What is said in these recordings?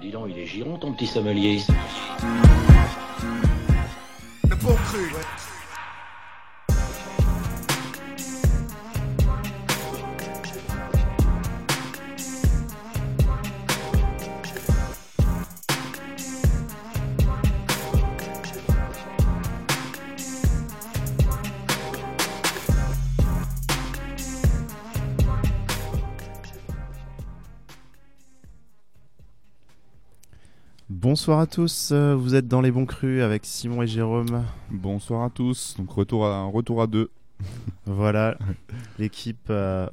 dis donc, il est giron ton petit sommelier. Le. Bonsoir à tous, euh, vous êtes dans les bons crus avec Simon et Jérôme. Bonsoir à tous. Donc retour à retour à deux. Voilà, l'équipe. euh,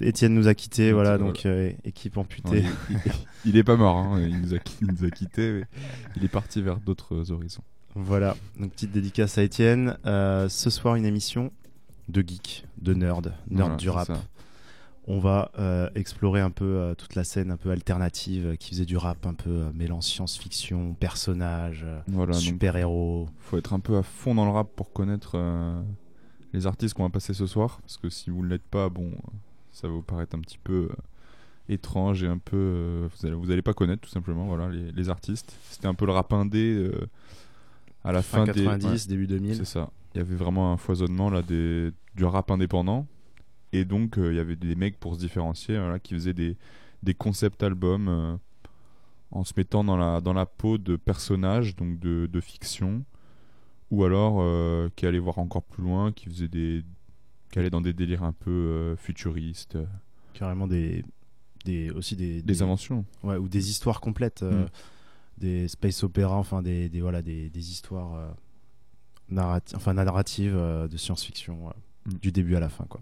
Étienne nous a quittés, voilà, donc euh, équipe amputée. Non, il, il- il est pas mort. hein. Il nous a, il nous a quittés. mais Il est parti vers d'autres horizons. Voilà, donc petite dédicace à Étienne. Euh, ce soir, une émission de geek, de nerd, nerd Voilà, du rap. On va euh, explorer un peu euh, toute la scène un peu alternative euh, qui faisait du rap un peu mêlant science-fiction, personnages, Voilà. super-héros. faut être un peu à fond dans le rap pour connaître les artistes qu'on va passer ce soir. Parce que si vous ne l'êtes pas, bon, ça va vous paraître un petit peu étrange et un peu. euh, vous, allez, vous allez pas connaître tout simplement voilà, les, les artistes. C'était un peu le rap indé euh, à la Fin fin, des. 90, ouais. début 2000. C'est ça. Il y avait vraiment un foisonnement là des du rap indépendant et donc euh, il y avait des mecs pour se différencier qui faisaient des des concept albums euh, en se mettant dans la dans la peau de personnages donc de, de fiction ou alors euh, qui allaient voir encore plus loin, qui faisaient des qui allaient dans des délires un peu euh, futuristes, Carrément des, des aussi des, des inventions. Ouais, ou des histoires complètes, euh, Mm. des space opéras, enfin des, des voilà des, des histoires narrati- enfin narratives de science-fiction Mm. du début à la fin quoi.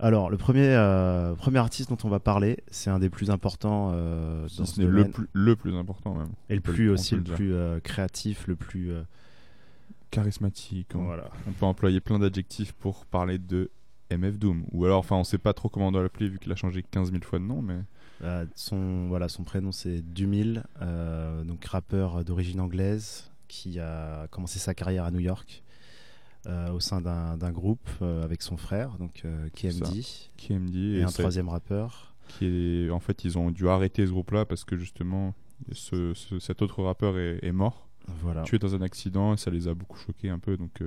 Alors le premier euh, premier artiste dont on va parler, c'est un des plus importants euh, Si dans ce ce n'est le plus le plus important même. et le plus aussi le plus euh, créatif, le plus euh, Charismatique. on- voilà. On peut employer plein d'adjectifs pour parler de MF Doom. Ou alors, enfin, on sait pas trop comment on doit l'appeler vu qu'il a changé 15 000 fois de nom, mais son voilà son prénom c'est Dumil, donc rappeur d'origine anglaise qui a commencé sa carrière à New York. Euh, au sein d'un groupe euh, avec son frère, donc euh, KMD, KMD et, et, un troisième rappeur. qui est, en fait, ils ont dû arrêter ce groupe-là parce que justement, ce, ce- cet autre rappeur est, est mort, Voilà. tué dans un accident, et ça les a beaucoup choqués un peu. Donc,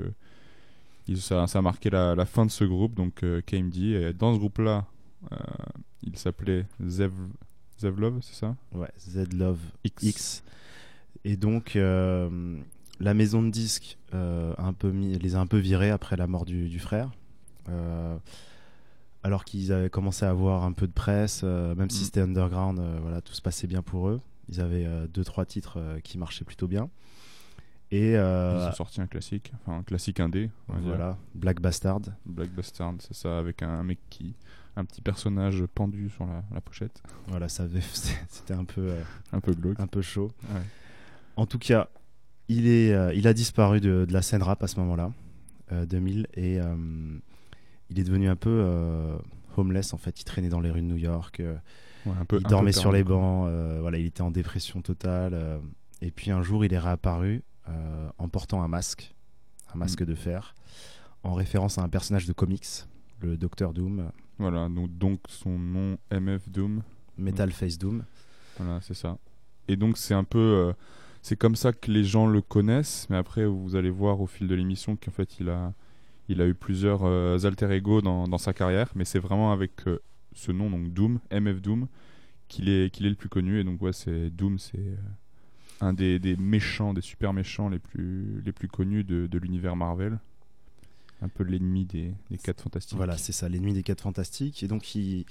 ils- ça, ça a marqué la, la fin de ce groupe, donc KMD. Et dans ce groupe-là, il s'appelait Zev, Zevlov, c'est ça? Ouais, Z Love X. X. Et donc, la maison de disques euh, un peu mis, les a un peu virés après la mort du, du frère. Euh, alors qu'ils avaient commencé à avoir un peu de presse, euh, même si Mm. c'était underground, voilà, tout se passait bien pour eux. Ils avaient deux, trois titres qui marchaient plutôt bien. Et Ils ont sorti un classique, enfin un classique indé, voilà, Black Bastard. Black Bastard, c'est ça, avec un, mec qui. Un petit personnage pendu sur la, la pochette. Voilà, ça c'était un peu, Un peu glauque. un peu chaud. Ouais. En tout cas, il, est, euh, il a disparu de, de la scène rap à ce moment-là, euh, 2000, et euh, il est devenu un peu euh, homeless en fait. Il traînait dans les rues de New York, euh, Ouais, un peu, il un dormait peu sur les bancs, euh, voilà, il était en dépression totale. euh, et puis un jour, il est réapparu euh, en portant un masque, un masque de fer, en référence à un personnage de comics, le Docteur Doom, Voilà, donc, donc son nom MF Doom. Metal Face Doom. Voilà, c'est ça. Et donc c'est un peu, euh, c'est comme ça que les gens le connaissent. Mais après, vous allez voir au fil de l'émission qu'en fait, il a, il a eu plusieurs euh, alter ego dans, sa carrière. Mais c'est vraiment avec euh, ce nom, donc Doom, MF Doom, qu'il est, qu'il est le plus connu. Et donc ouais, c'est Doom, c'est euh, un des, méchants, des super méchants les plus, les plus connus de l'univers Marvel. Un peu l'ennemi des, des 4 fantastiques. Voilà, c'est ça, l'ennemi des 4 fantastiques. Et donc, il,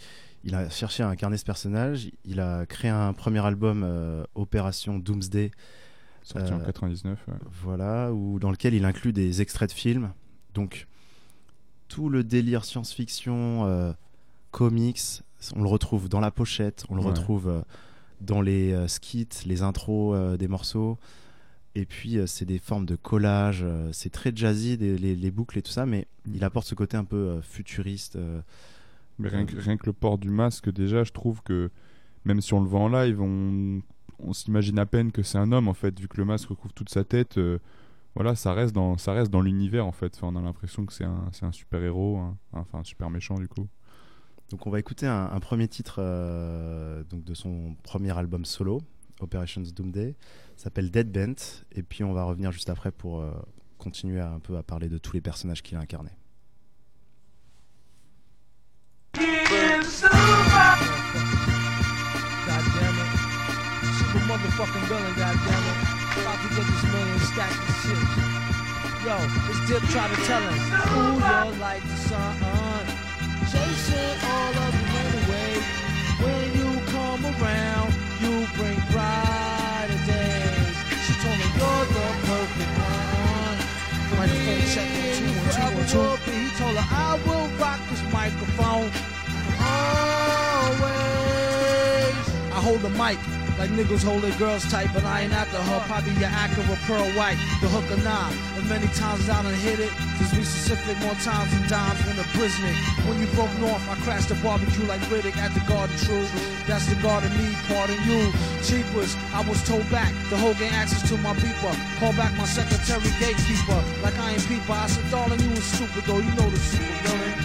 il a cherché à incarner ce personnage. Il a créé un premier album, euh, Opération Doomsday, sorti en euh, 99. ouais. voilà, où, dans lequel il inclut des extraits de films. Donc, tout le délire science-fiction, euh, comics, on le retrouve dans la pochette, on le Ouais. retrouve euh, dans les euh, skits, les intros euh, des morceaux. Et puis, euh, c'est des formes de collage. euh, c'est très jazzy, des- les, les boucles et tout ça, mais Mm. il apporte ce côté un peu euh, futuriste. euh, Mais rien que, rien que le port du masque, déjà, je trouve que même si on le voit en live, on, on s'imagine à peine que c'est un homme, en fait, vu que le masque recouvre toute sa tête. euh, voilà, ça reste dans, ça reste dans l'univers, en fait. Enfin, on a l'impression que c'est un, c'est un super-héros, un- enfin un super méchant, du coup. Donc on va écouter un, un premier titre donc de son premier album solo, Operations Doomday, s'appelle Dead Bent. Et puis on va revenir juste après pour euh, continuer un peu à parler de tous les personnages qu'il a incarnés. Check two one two two. He told her I will rock this microphone always. I hold the mic like niggas their girls tight, but I ain't after her. Probably your Acura pearl white, the hook or nah. And many times I done hit it. Just be specific more times than dimes in a prison. When you broke north, I crashed the barbecue like Riddick at the Garden True. That's the garden me, pardon you. Cheapers, I was told back. The whole gang access to my beeper. Call back my secretary gatekeeper. Like I ain't peeper. I said, darling, you was stupid though. You know the super villain.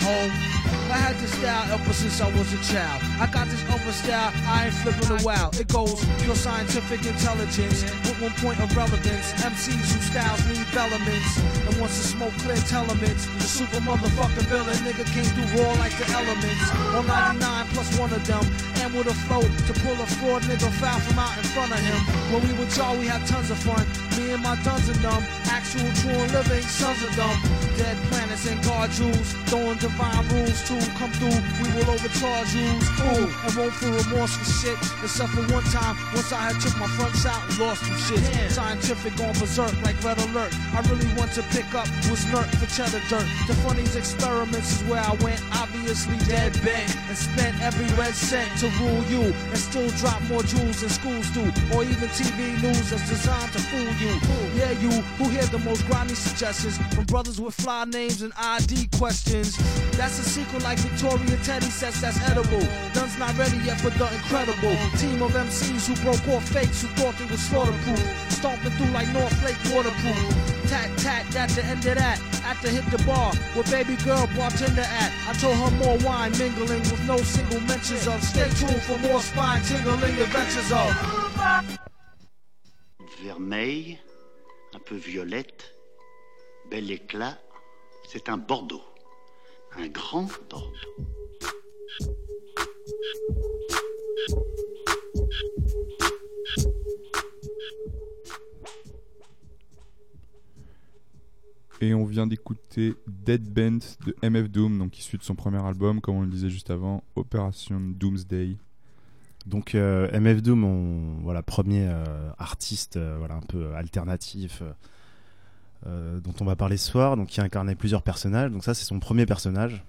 Home. I had this style ever since I was a child. I got this other style, I ain't flipping a wow. It goes pure scientific intelligence with one point of relevance. MCs whose styles need elements. And once the smoke clears elements, the super motherfucking villain nigga came through raw like the elements. On 99 plus one of them. And with a flow to pull a fraud nigga foul from out in front of him. When we were y'all, we had tons of fun. Me and my duns and them. Actual true and living sons of them. Dead planets and guard jewels. Throwing divine rules to come through. We will overcharge you. Ooh, and won't feel remorse for shit. Except for one time, once I had took my fronts out and lost some shit. Scientific gone berserk like red alert. I really want to pick up was nerd for cheddar dirt. The funniest experiments is where I went. Obviously dead bent and spent every red cent to rule you and still drop more jewels than schools do, or even TV news that's designed to fool you. Yeah, you who hear the most grimy suggestions from brothers with fly names and ID questions. That's a secret like Victoria Teddy says that's edible. None's not ready yet for the incredible team of MCs who broke off fakes who thought they were slaughterproof, stomping through like North Lake waterproof. Tat tat at the end of that. After hit the bar where baby girl bartender at. I told her more wine mingling with no single mentions of. Stay tuned for more spine tingling adventures of. Vermeille, un peu violette, bel éclat. C'est un Bordeaux, un grand Bordeaux. Et on vient d'écouter Dead Bent de MF Doom, donc issu de son premier album, comme on le disait juste avant, Operation Doomsday. Donc euh, MF Doom, on, voilà, premier euh, artiste euh, voilà, un peu alternatif dont on va parler ce soir, donc qui incarnait plusieurs personnages. Donc ça, c'est son premier personnage.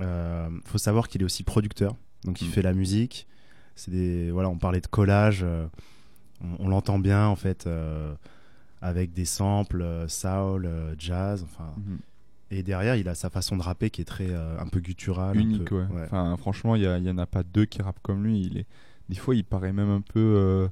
Euh, faut savoir qu'il est aussi producteur, donc il Mm. fait la musique. C'est des, voilà, on parlait de collage, on, on l'entend bien en fait, avec des samples, soul, jazz, enfin. Mhm. Et derrière, il a sa façon de rapper qui est très euh, un peu gutturale, un Unique, peu- ouais. Enfin, franchement, il y, a- il y en a pas deux qui rappent comme lui. Il est... Des fois, il paraît même un peu. euh,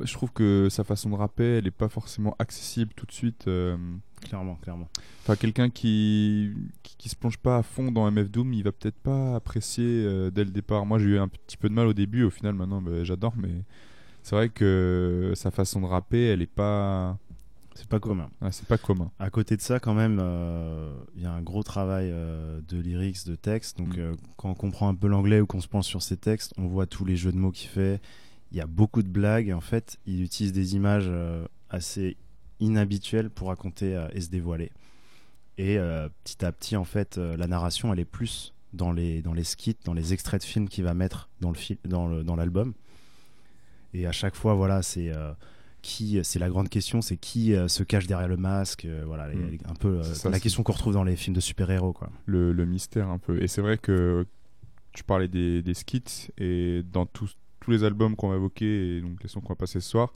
je trouve que sa façon de rapper, elle est pas forcément accessible tout de suite. euh, clairement, clairement. Enfin, quelqu'un qui, qui qui se plonge pas à fond dans MF Doom, il va peut-être pas apprécier euh, dès le départ. Moi, j'ai eu un petit peu de mal au début. Au final, maintenant, bah, j'adore. Mais c'est vrai que sa façon de rapper, elle est pas. C'est pas commun. ouais, c'est pas commun. À côté de ça, quand même, euh, il y a un gros travail euh, de lyrics, de texte. Donc, Mm. euh, quand on comprend un peu l'anglais ou qu'on se penche sur ses textes, on voit tous les jeux de mots qu'il fait. Il y a beaucoup de blagues. Et en fait, il utilise des images assez inhabituelles pour raconter et se dévoiler. Et petit à petit, en fait, la narration, elle est plus dans les, dans les skits, dans les extraits de films qu'il va mettre dans fil- dans le- dans l'album. Et à chaque fois, voilà, c'est qui, c'est la grande question, c'est qui euh, se cache derrière le masque, euh, voilà, les- Mm. un peu euh, ça, la question qu'on retrouve dans les films de super-héros, quoi. le, le mystère un peu. Et c'est vrai que tu parlais des, des skits et dans tous, tous les albums qu'on va évoquer et donc les sons qu'on va passer ce soir,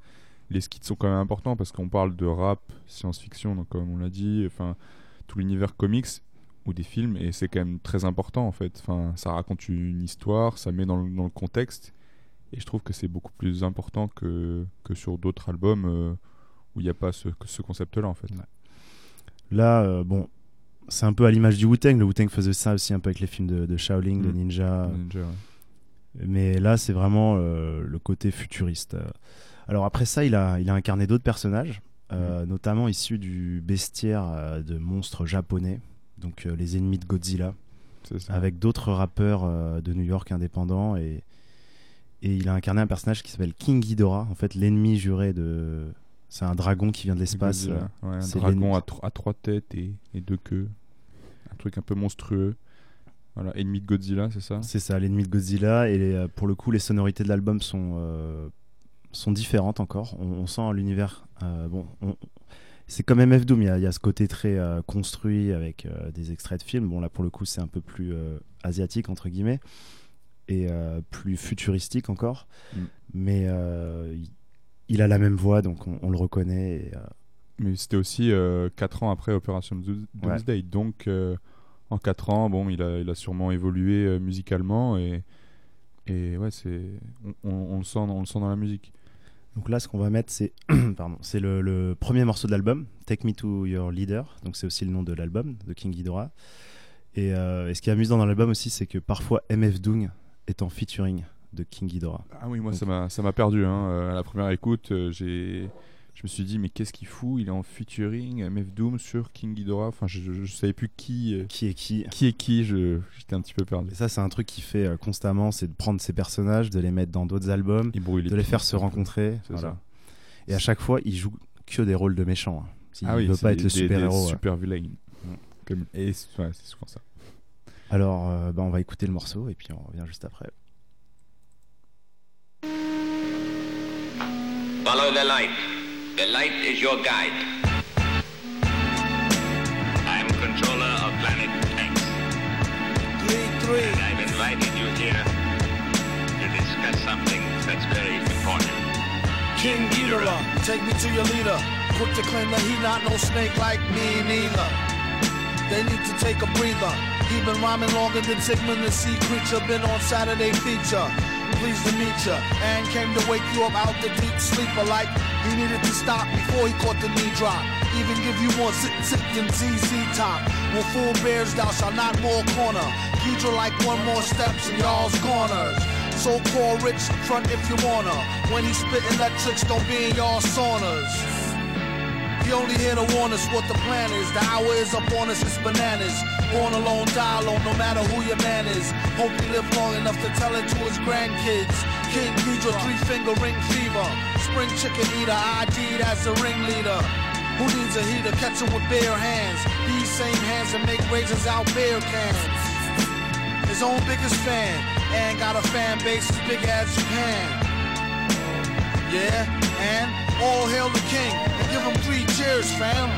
les skits sont quand même importants parce qu'on parle de rap, science-fiction, donc comme on l'a dit, enfin tout l'univers comics ou des films et c'est quand même très important en fait. Enfin, ça raconte une histoire, ça met dans le, dans le contexte et je trouve que c'est beaucoup plus important que, que sur d'autres albums euh, où il n'y a pas ce, ce concept-là en fait. Là, euh, bon, c'est un peu à l'image du Wu-Tang. Le Wu-Tang faisait ça aussi un peu avec les films de, de Shaolin, de Mm. Ninja. Ninja, ouais. Mais là, c'est vraiment euh, le côté futuriste. Alors après ça, il a, il a incarné d'autres personnages, euh, notamment issus du bestiaire de monstres japonais, donc les ennemis de Godzilla, avec d'autres rappeurs de New York indépendants. Et, et il a incarné un personnage qui s'appelle King Ghidorah, en fait l'ennemi juré de... C'est un dragon qui vient de l'espace. Godzilla. Ouais, un dragon à, tro- à trois têtes et, et deux queues. Un truc un peu monstrueux. Voilà, ennemi de Godzilla, c'est ça? C'est ça, l'ennemi de Godzilla. Et les- euh, pour le coup, les sonorités de l'album sont, euh, sont différentes encore. On, on sent l'univers. euh, bon, on- c'est comme MF Doom, il y, a- il y a ce côté très euh, construit avec euh, des extraits de films. Bon, là, pour le coup, c'est un peu plus euh, asiatique, entre guillemets, et euh, plus futuristique encore. Mm. Mais euh, il, a la même voix, donc on, on le reconnaît. et, euh, Mais c'était aussi 4 ans après Operation Doom- Doomsday. Donc, euh, en 4 ans, bon, il a, il a sûrement évolué euh, musicalement. Et, et ouais, c'est, on, on- on le sent, on le sent dans la musique. Donc là, ce qu'on va mettre, c'est pardon, c'est le, le premier morceau de l'album, Take Me to Your Leader. Donc c'est aussi le nom de l'album de King Ghidorah. Et, euh, et ce qui est amusant dans l'album aussi, c'est que parfois MF Doom est en featuring de King Ghidorah. Ah oui, moi, Donc- ça m'a, perdu. Hein. Euh, À la première écoute, euh, j'ai, je me suis dit, mais qu'est-ce qu'il fout? Il est en featuring MF Doom sur King Ghidorah. Enfin, je, je, je savais plus qui, euh, Qui est qui qui est qui. Je, j'étais un petit peu perdu. Et ça, c'est un truc qu'il fait constamment, c'est de prendre ces personnages, de les mettre dans d'autres albums, de les faire se rencontrer. Voilà. Et à chaque fois, il joue que des rôles de méchants. hein. Il Ah oui, veut pas être le des- des super-héros. ouais. Super vilain. Mm. Comme- Et ouais, c'est souvent ça. Alors, euh, bah, on va écouter le morceau et puis on revient juste après. Follow the light. The light is your guide. I'm controller of planet X. Three, three. And I've invited you here to discuss something that's very important. King Ghidorah, take me to your leader. Quick to claim that he not no snake like me neither. They need to take a breather. He been rhyming longer than Sigmund the Sea Creature. Been on Saturday feature. Pleased to meet ya. And came to wake you up out the deep sleeper like he needed to stop before he caught the knee drop. Even give you more zip zip than ZZ top. When full bears thou shalt not more corner. Ghidra like one more steps in y'all's corners. So called rich front if you wanna. When he spit electrics, don't be in y'all saunas. He only here to warn us what the plan is. The hour is up on us, it's bananas. Born alone, die alone, no matter who your man is. Hope he live long enough to tell it to his grandkids. King Ghidra, three finger ring fever. Spring chicken eater, ID'd as the ringleader. Who needs a heater? Catch him with bare hands. These same hands that make razors out beer cans. His own biggest fan, and got a fan base as big as Japan. Yeah, and all hail the king, and give him three cheers, fam.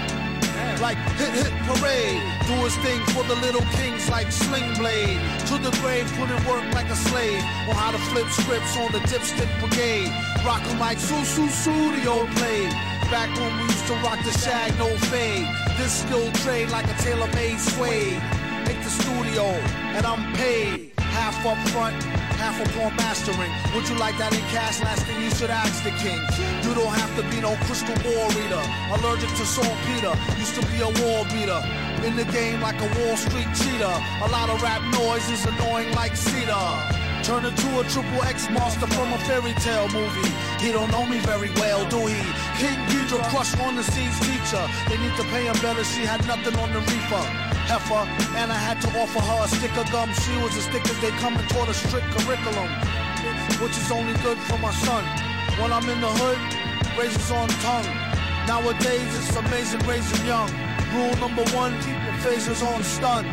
Like hit hit parade, do his thing for the little kings like Sling Blade. To the grave, put in work like a slave. On how to flip scripts on the dipstick brigade. Rock 'em like Su Su Studio played. Back when we used to rock the shag, no fade. This skilled trade like a tailor-made suede. Make the studio, and I'm paid. Half up front, half upon mastering. Would you like that in cash? Last thing you should ask the king. You don't have to be no crystal ball reader. Allergic to saltpeter, used to be a wall beater. In the game like a Wall Street cheater. A lot of rap noise is annoying like cedar. Turn into a triple X monster from a fairy tale movie. He don't know me very well, do he? King Ghidra crushed on the seas teacher. They need to pay him better, she had nothing on the reefer. Heifer, and I had to offer her a stick of gum. She was as thick as they come and taught a strict curriculum, which is only good for my son. When I'm in the hood, razors on tongue. Nowadays it's amazing raising young. Rule number one, keep your phasers on stun.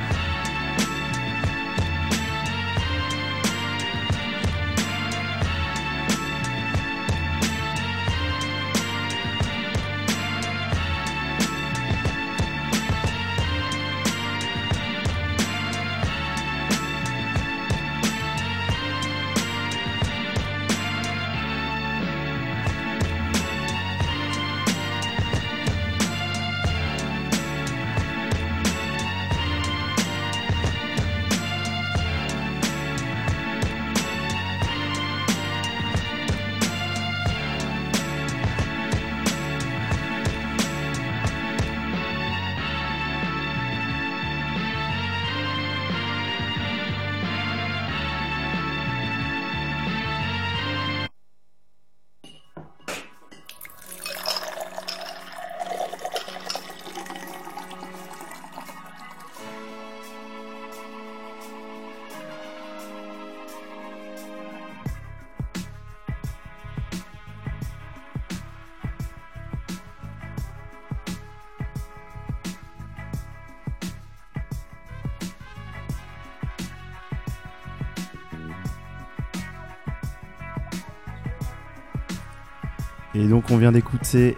Et donc on vient d'écouter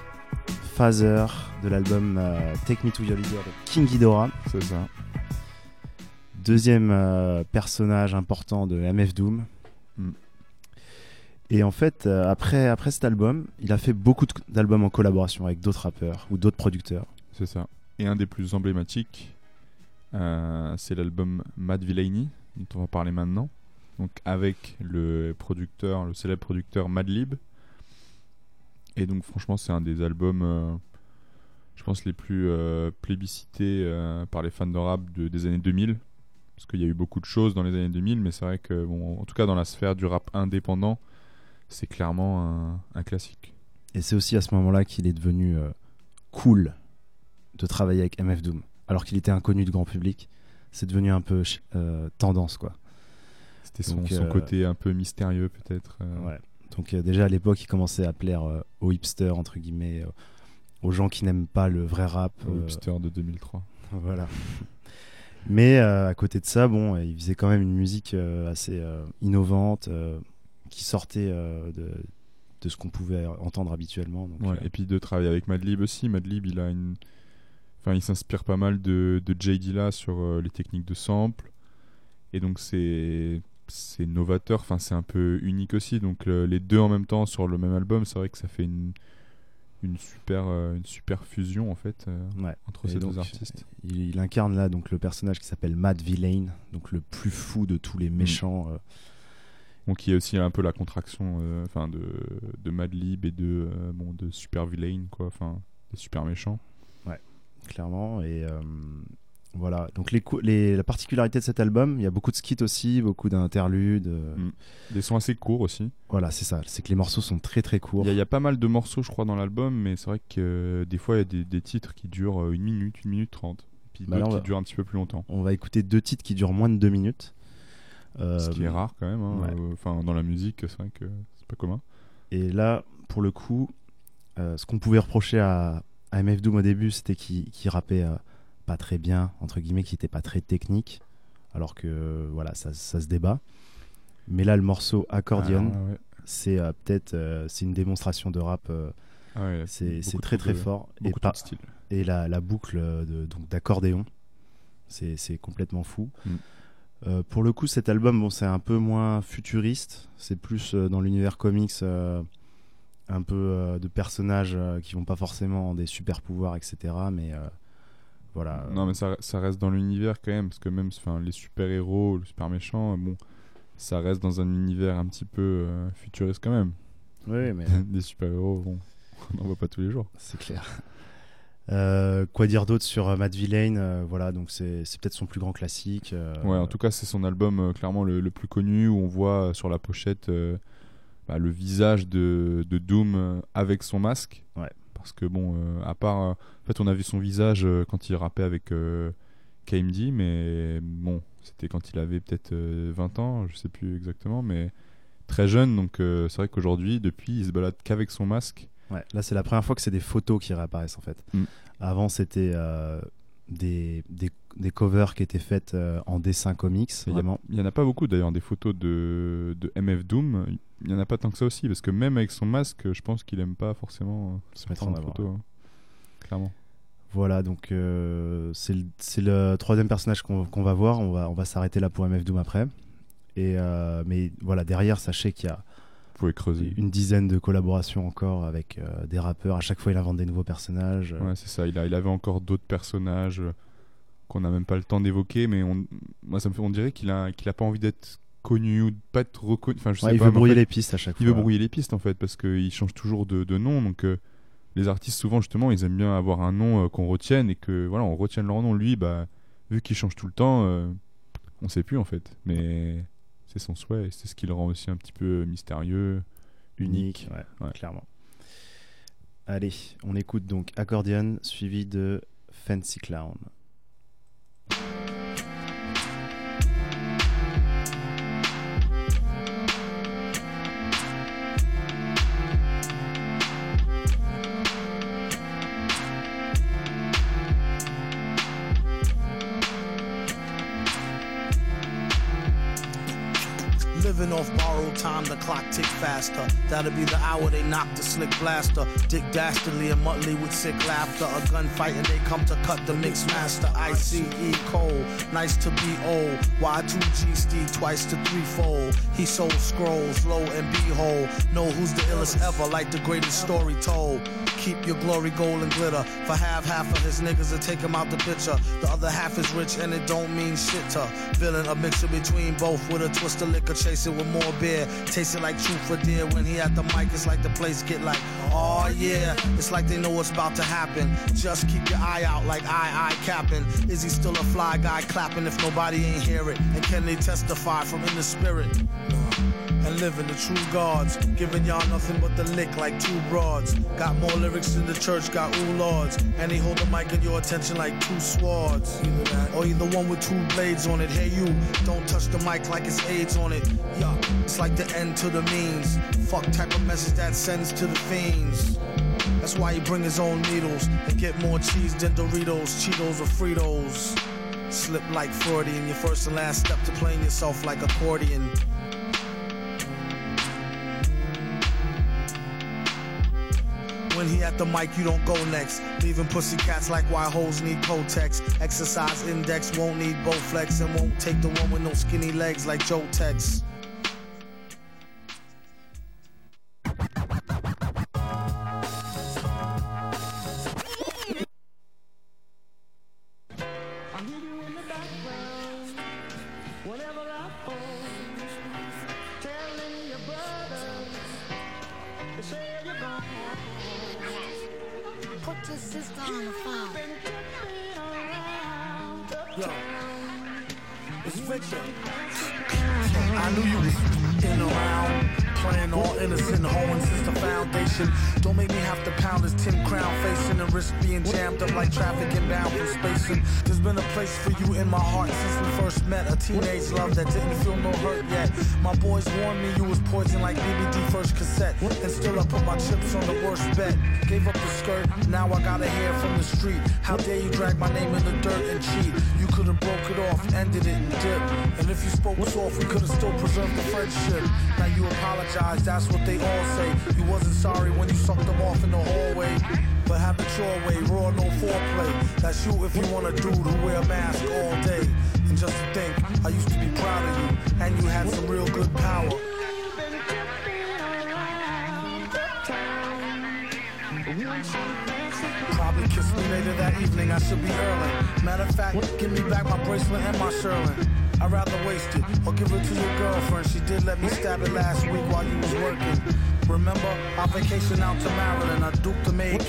Phaser de l'album euh, Take Me to Your Leader de King Ghidorah, C'est ça. deuxième euh, personnage important de MF Doom. Mm. Et en fait, euh, après, après cet album, il a fait beaucoup d'albums en collaboration avec d'autres rappeurs ou d'autres producteurs. C'est ça. Et un des plus emblématiques, c'est l'album Mad Villainy, dont on va parler maintenant. Donc avec le producteur, le célèbre producteur Madlib. Et donc franchement, c'est un des albums, euh, je pense, les plus euh, plébiscités euh, par les fans de rap de- des années 2000. Parce qu'il y a eu beaucoup de choses dans les années 2000, mais c'est vrai que, bon, en tout cas dans la sphère du rap indépendant, c'est clairement un, un classique. Et c'est aussi à ce moment-là qu'il est devenu cool de travailler avec MF Doom. Alors qu'il était inconnu du grand public, c'est devenu un peu tendance, quoi. C'était son, son côté un peu mystérieux peut-être. Ouais. Donc euh, déjà à l'époque, il commençait à plaire euh, aux hipsters, entre guillemets, euh, aux gens qui n'aiment pas le vrai rap. au euh, hipster de 2003. voilà. Mais à côté de ça, bon, il faisait quand même une musique assez innovante, qui sortait de, de ce qu'on pouvait entendre habituellement. Donc, Ouais, euh, et puis de travailler avec Madlib aussi. Madlib, il a une. Enfin, il s'inspire pas mal de, de Jay Dilla sur euh, les techniques de sample. Et donc, c'est. C'est novateur, enfin, c'est un peu unique aussi. Donc, le- les deux en même temps sur le même album, c'est vrai que ça fait une, une, super, euh, une super fusion en fait euh, ouais. entre Et ces donc, deux artistes. Il, il incarne là donc le personnage qui s'appelle Mad Villain, donc le plus fou de tous les Mm. méchants. euh, Donc, qui est aussi un peu la contraction euh, enfin de, de Madlib et de, bon, de Super Villain, quoi. Enfin, des super méchants. clairement. Et voilà. Donc les, cou- les, la particularité de cet album, il y a beaucoup de skits aussi, beaucoup d'interludes. euh, Mm. Des sons assez courts aussi. Voilà, c'est ça. C'est que les morceaux sont très très courts. Il y, a- il y a pas mal de morceaux, je crois, dans l'album, mais c'est vrai que euh, des fois, il y a des, des titres qui durent euh, une minute, une minute trente. Puis Bah d'autres qui va- durent un petit peu plus longtemps. On va écouter deux titres qui durent moins de deux minutes. Euh, Ce qui est rare quand même. hein, ouais. Enfin, dans la musique, c'est vrai que c'est pas commun. Et là, pour le coup, euh, ce qu'on pouvait reprocher à, à MF Doom au début, c'était qu'il qu'il rappait pas très bien, entre guillemets, qu'il était pas très technique. Alors que voilà, ça, ça se débat. Mais là, le morceau Accordion, Ah, ouais. c'est euh, peut-être euh, c'est une démonstration de rap. euh, Ah ouais, c'est très de- très fort. Et, Beaucoup pas- de style. et la, la boucle euh, de- donc d'accordéon, c'est c'est complètement fou. Mm. Pour le coup, cet album, bon, c'est un peu moins futuriste. C'est plus dans l'univers comics, un peu de personnages qui vont pas forcément des super pouvoirs, etc. Mais voilà. Non, mais ça, ça reste dans l'univers quand même, parce que même enfin, les super-héros, le super méchant, bon, ça reste dans un univers un petit peu euh, futuriste quand même. Oui, mais Des super-héros, bon, on n'en voit pas tous les jours. c'est clair. Euh, quoi dire d'autre sur euh, Matt Villain euh, Voilà, donc c'est peut-être son plus grand classique. euh, Ouais, en tout cas, c'est son album euh, clairement le, le plus connu où on voit euh, sur la pochette euh, bah, le visage de, de Doom euh, avec son masque. Ouais. Parce que bon, euh, à part. euh, en fait, on a vu son visage euh, quand il rappait avec KMD, mais bon, c'était quand il avait peut-être euh, 20 ans, je sais plus exactement, mais très jeune. Donc, c'est vrai qu'aujourd'hui, depuis, il se balade qu'avec son masque. Ouais, là c'est la première fois que c'est des photos qui réapparaissent en fait. Mm. Avant c'était des, des, des covers qui étaient faites euh, en dessin comics, Il vraiment. N'y en a pas beaucoup d'ailleurs, des photos de, de MF Doom. Il n'y en a pas tant que ça aussi, parce que même avec son masque, je pense qu'il aime pas forcément Se mettre en photo. hein. Clairement. Voilà, donc euh, c'est le, le troisième personnage qu'on qu'on va voir. On va, on va s'arrêter là pour MF Doom après. Et euh, mais voilà, derrière, sachez qu'il y a pouvez creuser. une dizaine de collaborations encore avec euh, des rappeurs. À chaque fois, il invente des nouveaux personnages. Ouais, c'est ça. Il, a, il avait encore d'autres personnages euh, qu'on n'a même pas le temps d'évoquer, mais on, moi, ça me fait, on dirait qu'il a, qu'il a pas envie d'être connu ou de pas être reconnu. Enfin, je Ouais, sais il pas, veut en brouiller fait, les pistes à chaque Il fois. veut brouiller les pistes en fait, parce qu'il change toujours de, de nom. Donc, euh, les artistes, souvent, justement, ils aiment bien avoir un nom euh, qu'on retienne et que, voilà, on retienne leur nom. Lui, bah, vu qu'il change tout le temps, euh, on sait plus en fait. Mais c'est son souhait et c'est ce qui le rend aussi un petit peu mystérieux, unique, unique. ouais, Ouais. clairement. Allez, on écoute donc Accordion suivi de Fancy Clown. Borrowed time, the clock tick faster. That'll be the hour they knock the slick blaster. Dick Dastardly and Muttley with sick laughter. A gunfight and they come to cut the mix master. ICE Cole, nice to be old. Y2G Steve twice to threefold. He sold scrolls, low and behold. Know who's the illest ever, like the greatest story told. Keep your glory gold and glitter. For half, half of his niggas will take him out the picture. The other half is rich and it don't mean shit to. Villain, a mixture between both with a twist of liquor, chasing with more beer. Tasting like truth for dear. When he at the mic, it's like the place get like, oh yeah. It's like they know what's about to happen. Just keep your eye out like I, I capping. Is he still a fly guy clapping if nobody ain't hear it? And can they testify from in the spirit? And living the true gods. Giving y'all nothing but the lick like two broads. Got more lyrics in the church, got ooh lords. And they hold the mic in your attention like two swords. Either that, or either one with two blades on it. Hey you, don't touch the mic like it's AIDS on it. Yeah, it's like the end to the means. Fuck type of message that sends to the fiends. That's why he bring his own needles and get more cheese than Doritos, Cheetos, or Fritos. Slip like Freudian, your first and last step to playing yourself like accordion. At the mic, you don't go next. Leaving pussy cats like why hoes need Kotex. Exercise index won't need Bowflex and won't take the one with no skinny legs like Joe Tex.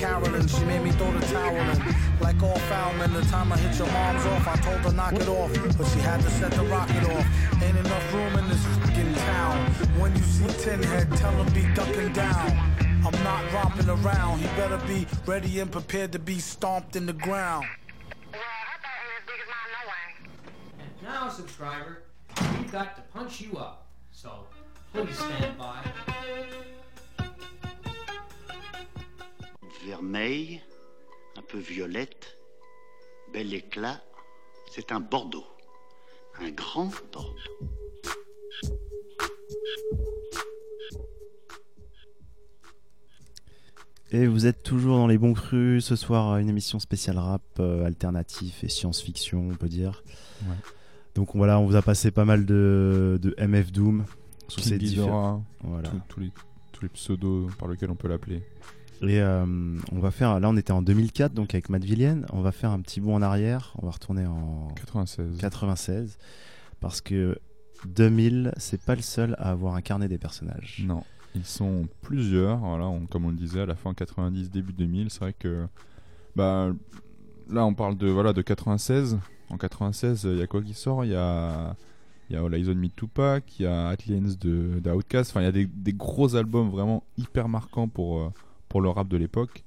Carolyn. She made me throw the towel in. Like all foul men, the time I hit your mom's off, I told her knock it off, but she had to set the rocket off. Ain't enough room in this fucking town. When you see Tin Head, tell him be ducking down. I'm not romping around. He better be ready and prepared to be stomped in the ground. And Now, subscriber, we've got to punch you up. So please stand by. Vermeil, un peu violette, bel éclat, c'est un Bordeaux. Un grand Bordeaux. Et vous êtes toujours dans les bons crus. Ce soir, une émission spéciale rap, euh, alternatif et science-fiction, on peut dire. Ouais. Donc voilà, on vous a passé pas mal de, de MF Doom sous King ces différents. Ghidorah, Voilà. tous- tous les, tous les pseudos par lesquels on peut l'appeler. Et euh, on va faire. Là, on était en 2004, donc avec Matt Villienne. On va faire un petit bond en arrière. On va retourner en 96. 96 parce que 2000, c'est pas le seul à avoir incarné des personnages. Non, ils sont plusieurs. Voilà, on- comme on le disait, à la fin 90, début 2000, c'est vrai que bah là on parle de voilà de 96. En 96, il y a quoi qui sort? Il y a il y a All Eyes on Me de Tupac, il y a Atliens de d'Outkast. Enfin, il y a des, des gros albums vraiment hyper marquants pour euh, pour le rap de l'époque.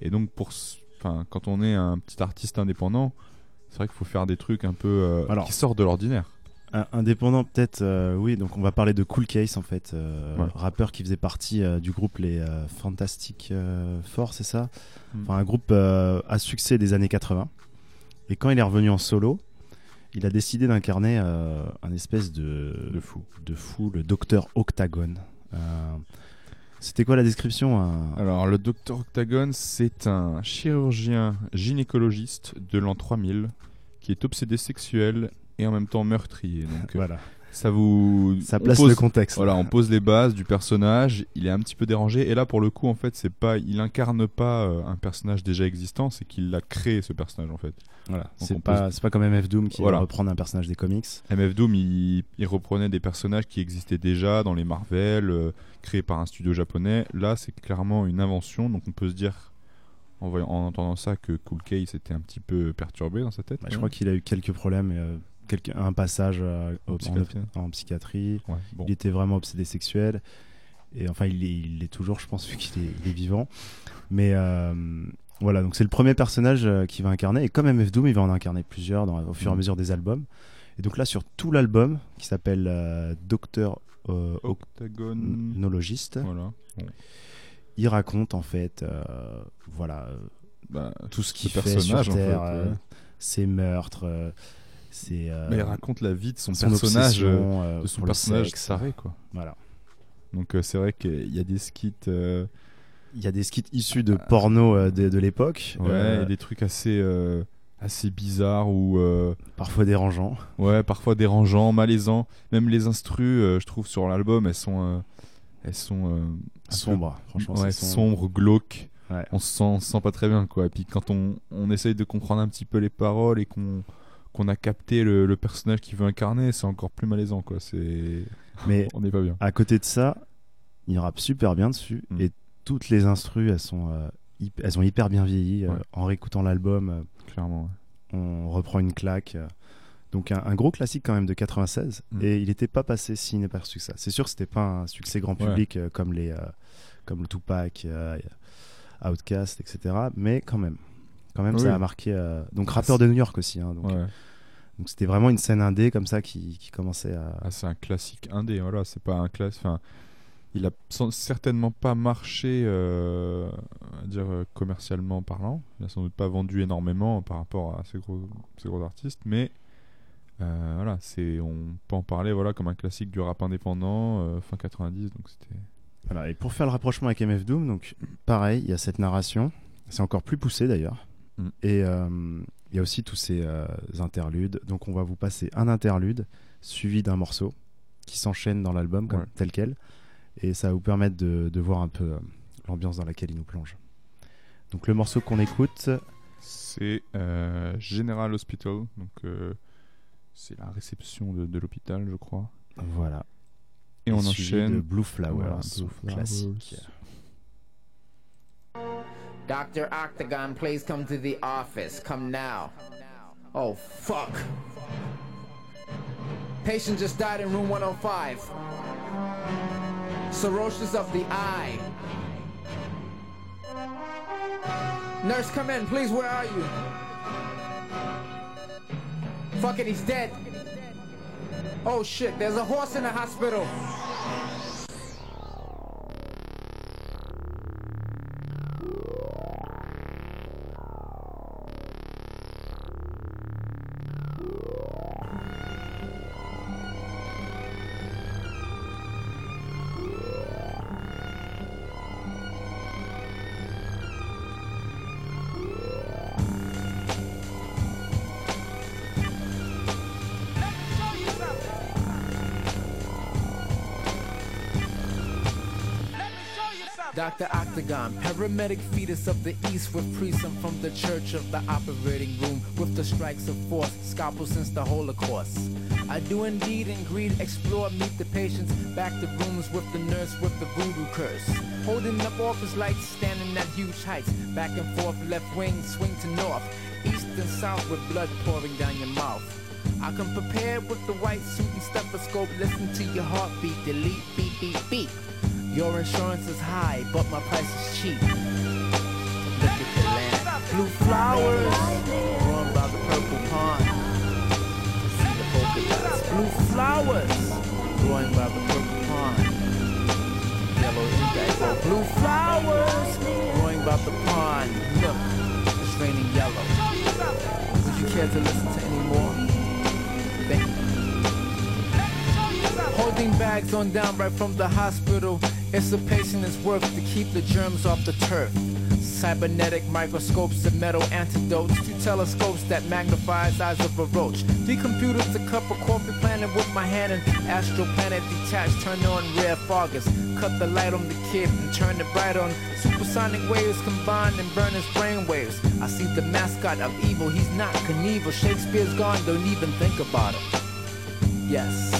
Et donc pour enfin quand on est un petit artiste indépendant, c'est vrai qu'il faut faire des trucs un peu euh, Alors- qui sortent de l'ordinaire. Indépendant peut-être, euh, oui. Donc on va parler de Cool Case en fait, euh, Ouais. rappeur qui faisait partie du groupe les Fantastic Four, c'est ça? Mm. Enfin un groupe à succès des années 80. Et quand il est revenu en solo, il a décidé d'incarner un espèce de, De fou. de fou, le docteur Octagone. Euh, C'était quoi la description un- Alors, le docteur Octagon, c'est un chirurgien gynécologiste de l'an 3000 qui est obsédé sexuel et en même temps meurtrier. Donc, euh, Voilà, ça vous. ça place pose- le contexte. Voilà, on pose les bases du personnage. Il est un petit peu dérangé. Et là, pour le coup, en fait, c'est pas, il incarne pas euh, un personnage déjà existant, c'est qu'il a créé ce personnage, en fait. Voilà, c'est pas, c'est pas comme MF Doom qui Voilà. va reprendre un personnage des comics. MF Doom, il, il reprenait des personnages qui existaient déjà dans les Marvel, euh, créés par un studio japonais. Là, c'est clairement une invention, donc on peut se dire, en, voyant, en entendant ça, que Cool Case était un petit peu perturbé dans sa tête. Bah, je crois qu'il a eu quelques problèmes, euh, un passage euh, En psychiatrie. en psychiatrie. Ouais, bon. Il était vraiment obsédé sexuel. Et enfin, il est, il toujours, je pense, vu qu'il est, vivant. Mais euh, voilà, donc c'est le premier personnage euh, qu'il va incarner. Et comme MF Doom, il va en incarner plusieurs dans, au fur et à Mhm. mesure des albums. Et donc là, sur tout l'album, qui s'appelle euh, Docteur Octagon. Octagonologiste, Voilà. Bon. il raconte en fait, voilà, Bah, tout ce qu'il fait sur en Terre, fait, ouais. ses meurtres, euh, Mais il raconte la vie de son, son personnage, euh, euh, de son personnage sexe. taré, quoi. Voilà. Donc c'est vrai qu'il y a des skits, Il y a des skits issus de porno euh, de, de l'époque, ouais, euh, et des trucs assez, euh, assez bizarres ou euh, parfois dérangeants. ouais, parfois dérangeants, malaisants. Même les instrus, je trouve sur l'album, elles sont, elles sont euh, un peu- Sombre, franchement, ouais, c'est sombre. sombre, glauque. Ouais. On se sent, on se sent pas très bien, quoi. Et puis quand on, on essaye de comprendre un petit peu les paroles et qu'on qu'on a capté le, le personnage qu'il veut incarner, c'est encore plus malaisant, quoi. C'est, Mais on n'est pas bien. à côté de ça, il rappe super bien dessus Mm. et toutes les instrus, elles sont, euh, hyp- elles ont hyper bien vieilli. euh, en réécoutant l'album, euh, Clairement. ouais. on reprend une claque. Donc un, un gros classique quand même de 96 Mm. et il n'était pas passé si inaperçu que ça. C'est sûr que c'était pas un succès grand public comme les comme le Tupac, Outcast, etc. Mais quand même, quand même Oui. ça a marqué. euh, donc rappeur de New York aussi. hein, donc Ouais. donc c'était vraiment une scène indé comme ça qui, qui commençait à. Ah, c'est un classique indé, voilà, c'est pas un classe. Enfin, il a sans- certainement pas marché, euh, va dire euh, commercialement parlant. Il a sans doute pas vendu énormément par rapport à ces gros, ces gros artistes, mais euh, voilà, c'est, on peut en parler, voilà, comme un classique du rap indépendant euh, fin 90. Donc c'était. Voilà, et pour faire le rapprochement avec MF Doom, donc pareil, il y a cette narration, c'est encore plus poussé d'ailleurs. Mm. Et euh, il y a aussi tous ces euh, interludes. Donc on va vous passer un interlude suivi d'un morceau qui s'enchaîne dans l'album Ouais. tel quel. Et ça va vous permettre de, de voir un peu euh, l'ambiance dans laquelle il nous plonge. Donc le morceau qu'on écoute, C'est euh, General Hospital, donc euh, c'est la réception de, de l'hôpital, je crois. voilà. Et on enchaîne. de Blue Flowers, Voilà, Blue Flowers. classique. Dr. Octagon, please come to the office. Come now. Oh, fuck. Patient just died in room 105. Cirrhosis of the eye. Nurse, come in, please. Where are you? Fuck it, he's dead. Oh shit, there's a horse in the hospital. Dr. Octagon, paramedic fetus of the east with I'm from the church of the operating room with the strikes of force, scalpel since the Holocaust. I do indeed and greed, explore, meet the patients, back the rooms with the nurse with the voodoo curse. Holding up office lights, standing at huge heights, back and forth, left wing, swing to north, east and south with blood pouring down your mouth. I come prepared with the white suit and stethoscope, listen to your heartbeat, delete, beep, beep, beep. Your insurance is high, but my price is cheap. Look at the land. Blue flowers growing by the purple pond. See the polka dots. Blue flowers growing by the purple pond. Yellow indigo. Blue flowers growing by the pond. Look, it's raining yellow. Would you care to listen to any more? Thank you. Holding bags on down right from the hospital it's a patient work to keep the germs off the turf. Cybernetic microscopes and metal antidotes to telescopes that magnifies eyes of a roach. Decomputers, a cup of coffee planted with my hand and astral planet detached, turn on rare foggers. Cut the light on the kid and turn it bright on. Supersonic waves combined and burn his brain waves. I see the mascot of evil, he's not Knievel. Shakespeare's gone, don't even think about it. Yes,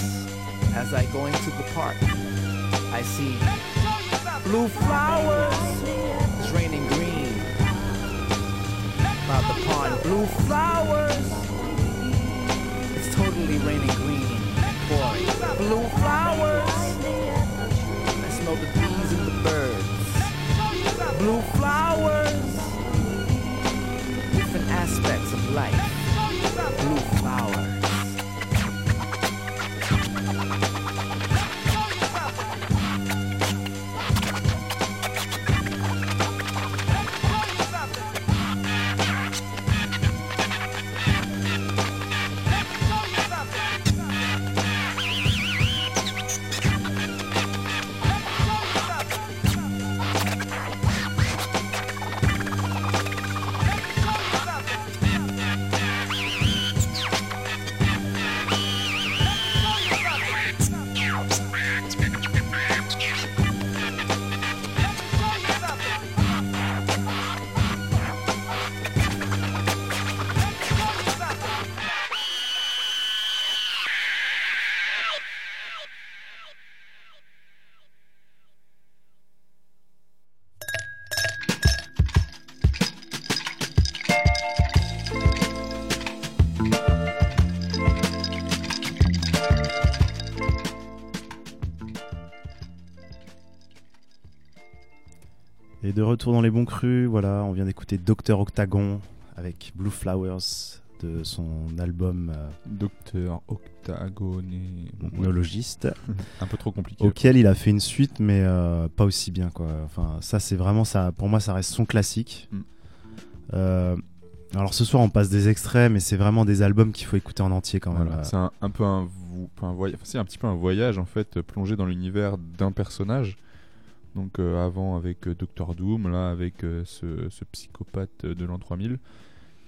as I go into the park, I see blue flowers. It's raining green. By the pond, blue flowers. It's totally raining green. Pouring blue flowers. I smell the bees and the birds. Blue flowers. Different aspects of life. Blue flowers. De retour dans les bons crus, voilà, on vient d'écouter Docteur Octagon avec Blue Flowers de son album euh, Docteur Octagone. Bon, ouais. Nologiste, Un peu trop compliqué. auquel il a fait une suite, mais euh, pas aussi bien quoi. Enfin, ça c'est vraiment ça. Pour moi, ça reste son classique. Mm. Euh, alors ce soir, on passe des extraits, mais c'est vraiment des albums qu'il faut écouter en entier quand même. Voilà, C'est un, un peu un, vo- pas un voyage, enfin, c'est un petit peu un voyage en fait, plongé dans l'univers d'un personnage. Donc euh, avant avec euh, Doctor Doom, là avec euh, ce, ce psychopathe de l'an 3000.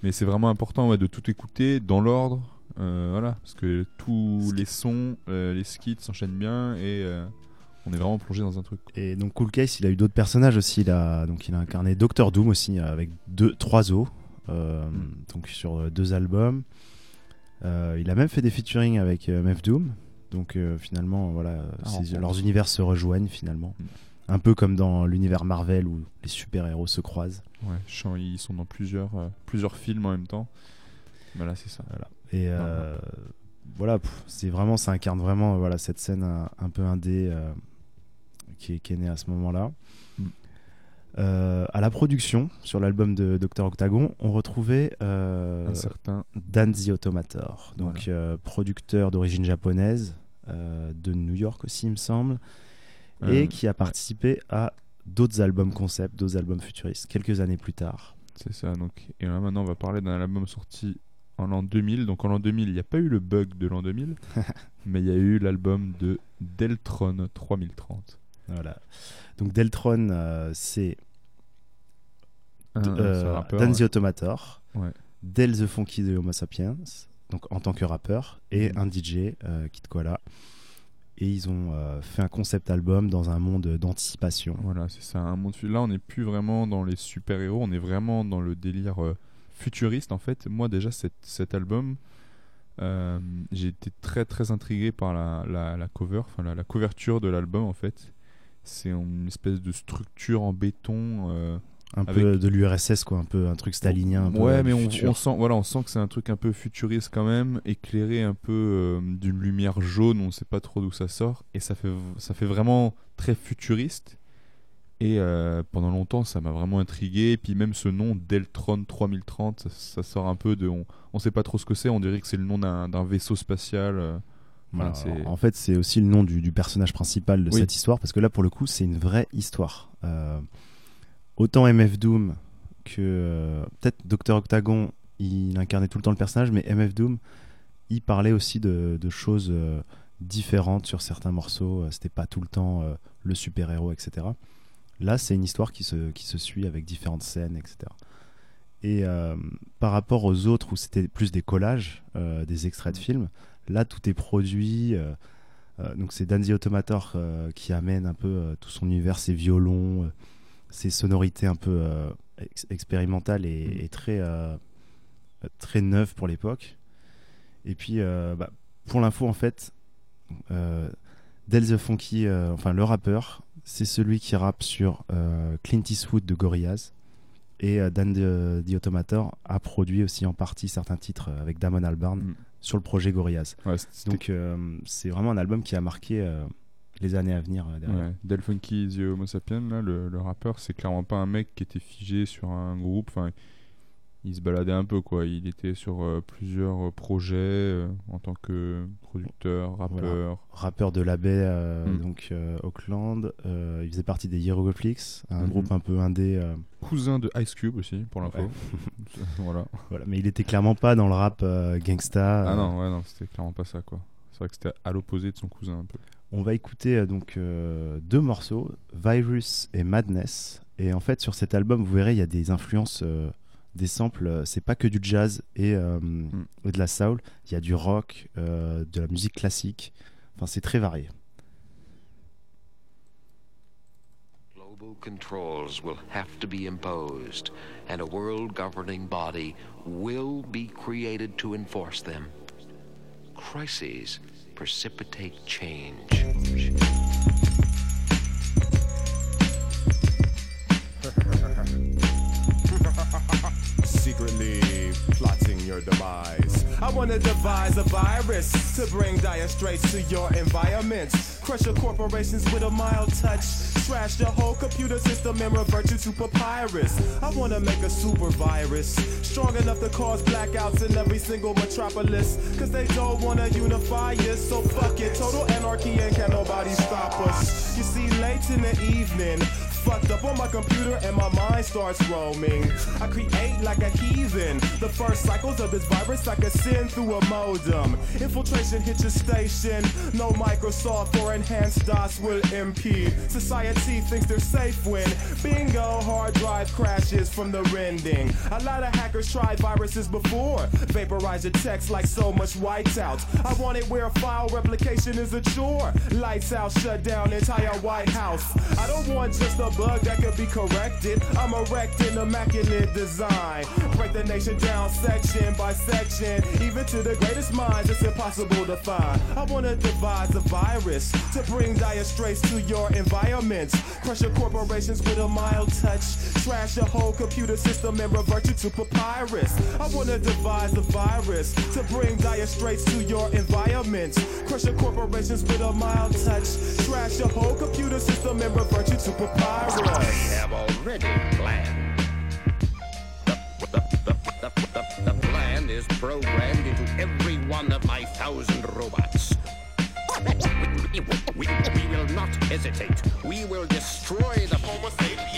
Mais c'est vraiment important ouais, de tout écouter dans l'ordre, voilà, parce que tous les sons, les skits s'enchaînent bien et on est vraiment plongé dans un truc. Et donc Cool Case, il a eu d'autres personnages aussi. Il a donc il a incarné Doctor Doom aussi avec deux, trois os, euh, Mm. donc sur deux albums. Euh, il a même fait des featuring avec euh, Doom. Donc finalement, voilà, Ah, leurs univers se rejoignent finalement. Mm. Un peu comme dans l'univers Marvel où les super-héros se croisent. Ouais, ils sont dans plusieurs, euh, plusieurs films en même temps. Voilà, c'est ça. Et euh, voilà, c'est vraiment, ça incarne vraiment euh, voilà cette scène un, un peu indé euh, qui, est, qui est née à ce moment-là. Mm. Euh, à la production sur l'album de Dr Octagon, on retrouvait euh, Un certain Dan the Automator, donc euh, producteur d'origine japonaise de New York aussi, il me semble, et Euh, qui a participé à d'autres albums concept, d'autres albums futuristes quelques années plus tard. C'est ça, donc. Et là maintenant, on va parler d'un album sorti en l'an 2000. Donc en l'an 2000, il n'y a pas eu le bug de l'an 2000, mais il y a eu l'album de Deltron 3030. Voilà. Donc Deltron, euh, c'est un- euh, Dan ouais. the Automator, Ouais. Del the Funky de Homo Sapiens, donc en tant que rappeur, et Mhm. un DJ, euh, Kid Koala. Et ils ont euh, fait un concept album dans un monde d'anticipation. Voilà, c'est ça. Un monde Là, on n'est plus vraiment dans les super-héros, on est vraiment dans le délire euh, futuriste en fait. Moi, déjà, cet, album, euh, j'ai été très très intrigué par la cover, enfin la, la couverture de l'album en fait. C'est une espèce de structure en béton. Euh, Un avec- peu de l'URSS, quoi, un peu un truc stalinien. Un ouais, du mais on, sent, voilà, on sent que c'est un truc un peu futuriste quand même, éclairé un peu euh, d'une lumière jaune, on sait pas trop d'où ça sort, et ça fait, ça fait vraiment très futuriste. Et euh, pendant longtemps, ça m'a vraiment intrigué. Et puis même ce nom, Deltron 3030, ça, ça sort un peu de, on, on sait pas trop ce que c'est. On dirait que c'est le nom d'un vaisseau spatial. euh. Voilà, en fait, c'est aussi le nom du, du personnage principal de Oui. cette histoire, parce que là, pour le coup, c'est une vraie histoire. Euh, autant MF Doom que euh, peut-être Dr Octagon, il incarnait tout le temps le personnage, mais MF Doom, il parlait aussi de, choses euh, différentes sur certains morceaux. euh, C'était pas tout le temps le super-héros, etc. Là, c'est une histoire qui se, qui se suit avec différentes scènes, etc. Et par rapport aux autres où c'était plus des collages, des extraits de films, là, tout est produit. donc, c'est Dan the Automator qui amène un peu tout son univers, ses violons, ses sonorités un peu euh, ex- expérimentales et, et très, euh, très neuves pour l'époque. Et puis, euh, bah, pour l'info, en fait, Del the Funky, enfin le rappeur, c'est celui qui rappe sur Clint Eastwood de Gorillaz. Et Dan the, the Automator a produit aussi en partie certains titres avec Damon Albarn Mm. sur le projet Gorillaz. Ouais, Donc c'est vraiment un album qui a marqué les années à venir euh, derrière. Ouais. Del Funky The Homo Sapien, là, le, le rappeur, c'est clairement pas un mec qui était figé sur un groupe. Enfin, il se baladait un peu, quoi. Il était sur euh, plusieurs euh, projets euh, en tant que producteur, rappeur. Rappeur de la baie, euh, Mm. donc Auckland. Il faisait partie des Hieroglyphics, un Mhm. groupe un peu indé. Cousin de Ice Cube aussi, pour l'info. Ouais. voilà. voilà. Mais il était clairement pas dans le rap gangsta. Ah non, ouais, non, c'était clairement pas ça, quoi. C'est vrai que c'était à l'opposé de son cousin, un peu. On va écouter euh, donc euh, deux morceaux, Virus et Madness. Et en fait, sur cet album, vous verrez, il y a des influences, euh, des samples. c'est pas que du jazz et, euh, et de la soul. Il y a du rock, euh, de la musique classique. Enfin, c'est très varié. Global controls will have to be imposed, and a world governing body will be created to enforce them. Crises precipitate change. Secretly plotting your demise. I wanna devise a virus to bring dire straits to your environment. Crush your corporations with a mild touch. Trash your whole computer system and revert you to papyrus. I wanna make a super virus strong enough to cause blackouts in every single metropolis. Cause they don't wanna unify us, so fuck it. Total anarchy and can nobody stop us. You see, late in the evening, fucked up on my computer and my mind starts roaming. I create like a heathen. The first cycles of this virus I can send through a modem. Infiltration hit your station. No Microsoft or enhanced DOS will impede. Society thinks they're safe when bingo hard drive crashes from the rending. A lot of hackers tried viruses before. Vaporize your text like so much whiteout. I want it where file replication is a chore. Lights out, shut down entire White House. I don't want just a bug that could be corrected. I'm erecting immaculate design. Break the nation down section by section. Even to the greatest minds, it's impossible to find. I wanna devise a virus to bring dire straits to your environment. Crush your corporations with a mild touch. Trash your whole computer system and revert you to papyrus. I wanna devise a virus to bring dire straits to your environment. Crush your corporations with a mild touch. Trash your whole computer system and revert you to papyrus. I have already planned. The, the, the, the, the, plan is programmed into every one of my thousand robots. We, we, we will not hesitate. We will destroy the Homo sapien.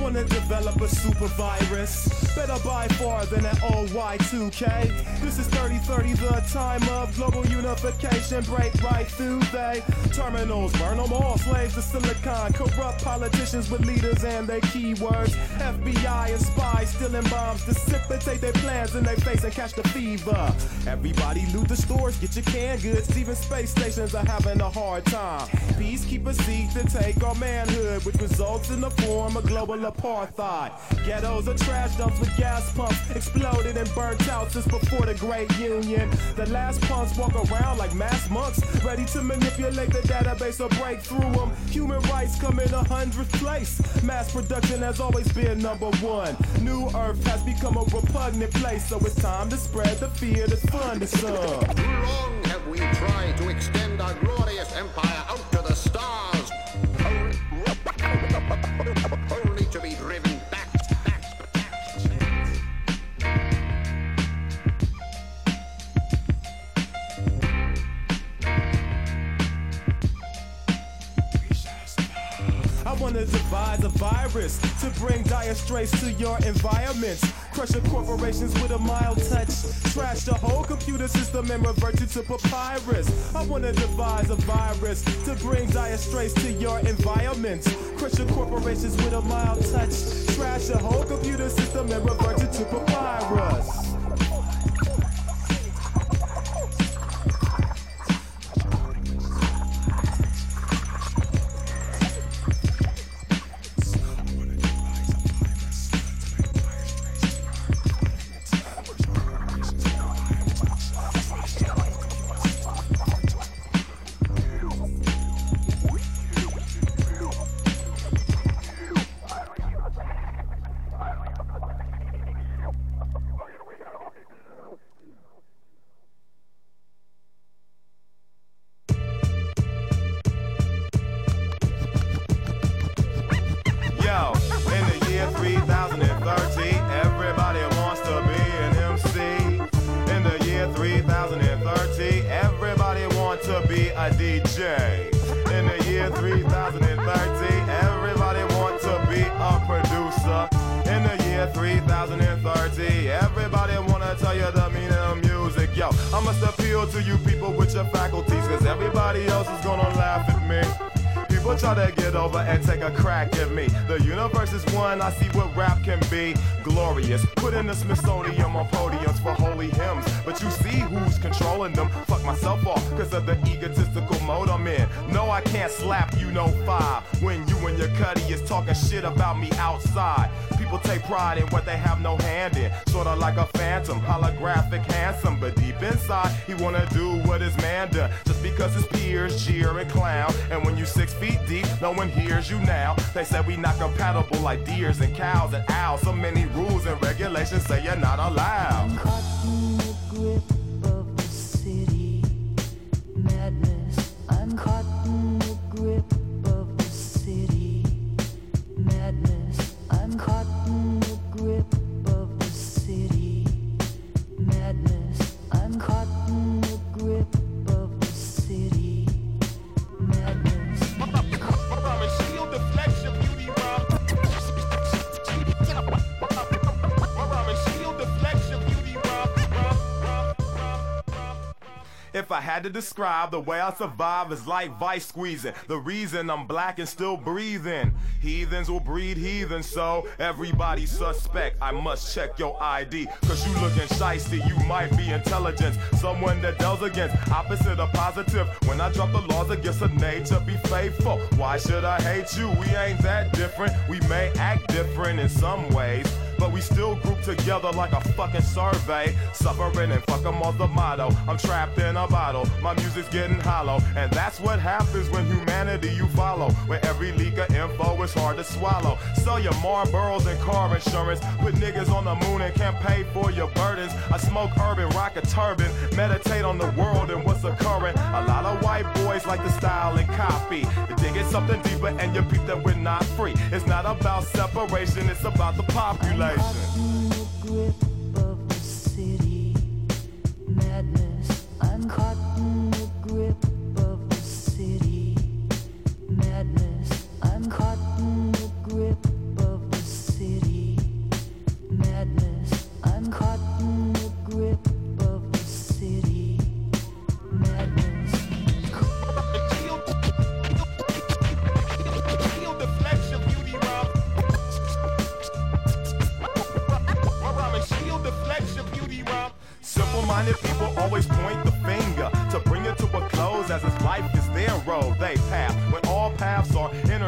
Wanna develop a super virus. Better by far than an old Y2K. This is 3030, the time of global unification. Break right through they terminals. Burn them all. Slaves to silicon. Corrupt politicians with leaders and their keywords. FBI and spies stealing bombs. Dissipate their plans in their face and catch the fever. Everybody loot the stores, get your canned goods. Even space stations are having a hard time. Peacekeepers seek to take our manhood, which results in the form of global apartheid. Ghettos are trash dumps with gas pumps, exploded and burnt out since before the Great Union. The last punks walk around like mass monks, ready to manipulate the database or break through them. Human rights come in a hundredth place. Mass production has always been number one. New Earth has become a repugnant place, so it's time to spread the fear that's fun to some. Long have we tried to extend our glorious empire out to the stars, be driven back. I wanna devise a virus to bring dire straits to your environments Crush your corporations with a mild touch. Trash the whole computer system and revert you to papyrus. I wanna devise a virus to bring dire straits to your environment. Crush your corporations with a mild touch. Trash the whole computer system and revert you to papyrus. Hears you now. They say we not compatible like deers and cows and owls. So many rules and regulations say you're not allowed. Describe the way I survive is like vice squeezing. The reason I'm black and still breathing. Heathens will breed heathens, so everybody suspect. I must check your ID. Cause you looking shisty, you might be intelligent. Someone that deals against opposite of positive. When I drop the laws against a nature, be faithful. Why should I hate you? We ain't that different. We may act different in some ways. But we still group together like a fucking survey. Suffering and fuck 'em off the motto. I'm trapped in a bottle. My music's getting hollow. And that's what happens when humanity you follow. Where every leak of info is hard to swallow. Sell your Marlboros and car insurance. Put niggas on the moon and can't pay for your burdens. I smoke urban, rock a turban. Meditate on the world and what's occurring. A lot of white boys like the style and copy. Dig it something deeper and you peep that we're not free. It's not about separation, it's about the population. In People always point the finger to bring it to a close as if life is their road, they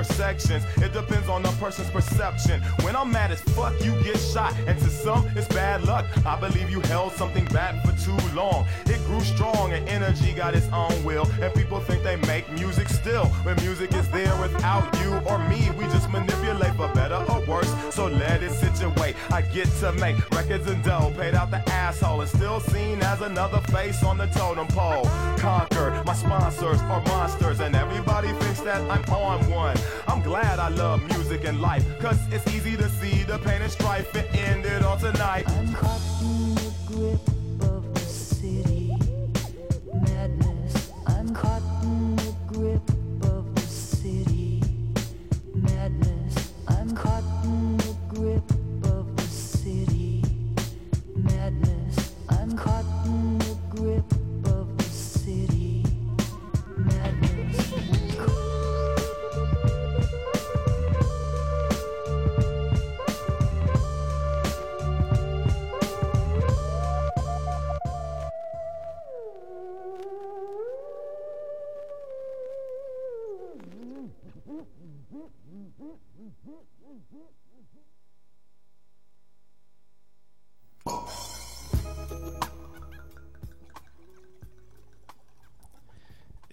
intersections, it depends on the person's perception. When I'm mad as fuck, you get shot, and to some it's bad luck. I believe you held something back for too long. It grew strong and energy got its own will, and people think they make music still. When music is there without you or me, we just manipulate for better or worse. So let it situate. I get to make records and dough, paid out the asshole, and still seen as another face on the totem pole. Conquer my sponsors are monsters, and everybody thinks that I'm on one. I'm glad I love music and life, cause it's easy to see the pain and strife It ended all tonight. I'm caught in the grip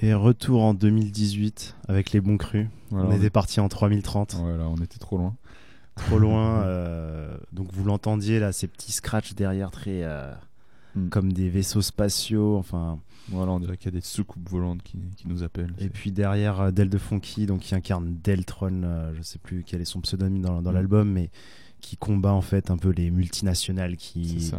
Et retour en 2018 avec les bons crus. Voilà, on on était est- parti en 3030. Voilà, on était trop loin. Trop loin. euh, donc vous l'entendiez là, ces petits scratchs derrière, très euh, Hmm. comme des vaisseaux spatiaux. Enfin. Voilà, on dirait qu'il y a des soucoupes volantes qui, qui nous appellent. Et puis derrière euh, Del de Funky, donc qui incarne Deltron, euh, je sais plus quel est son pseudonyme dans, dans Mm. l'album, mais qui combat en fait un peu les multinationales qui.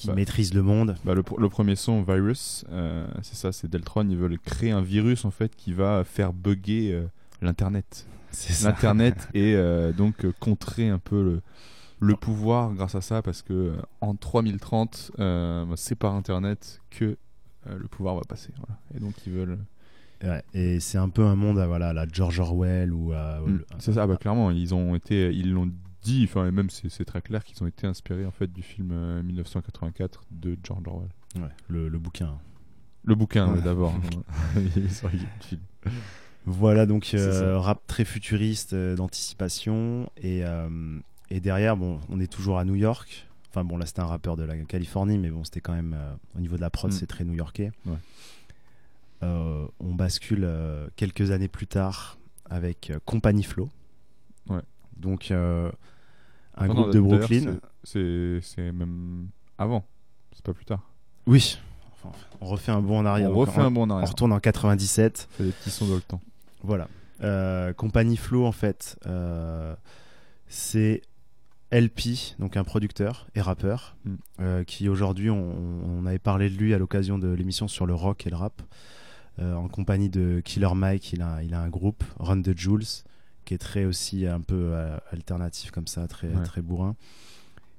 Qui Bah, maîtrisent le monde. Bah, le, pr- le premier son, Virus, euh, c'est ça, c'est Deltron. Ils veulent créer un virus en fait qui va faire bugger euh, l'internet. C'est ça. L'internet et euh, donc contrer un peu le, le pouvoir grâce à ça parce que en 3030, euh, bah, c'est par internet que le pouvoir va passer. Voilà. Et donc ils veulent. Ouais, et c'est un peu un monde à voilà, la George Orwell ou à. Mm, c'est ça, bah, clairement, ils ont été, ils l'ont dit, enfin et même c'est très clair qu'ils ont été inspirés en fait du film euh, 1984 de George Orwell. Ouais, le, le bouquin. Le bouquin ouais, d'abord. Voilà, donc euh, rap très futuriste, euh, d'anticipation. Et, euh, et derrière, bon, on est toujours à New York. Enfin bon, là c'était un rappeur de la Californie, mais bon, c'était quand même, euh, au niveau de la prod, Mm. c'est très new-yorkais. Ouais. Euh, on bascule euh, quelques années plus tard avec euh, Company Flow. Ouais. Donc euh, un groupe non, de Brooklyn. c'est- C'est c'est même avant, c'est pas plus tard. Oui. Enfin, on refait un bond en arrière. On Donc, refait un bond en arrière. On retourne en 97. fait des petits sons dans le temps. Voilà. Euh, Compagnie Flow, en fait, euh, c'est LP, donc un producteur et rappeur, Mm. euh, qui aujourd'hui, on, on avait parlé de lui à l'occasion de l'émission sur le rock et le rap, euh, en compagnie de Killer Mike. Il a, il a un groupe, Run the Jules, qui est très aussi un peu euh, alternatif comme ça, très, Ouais. très bourrin.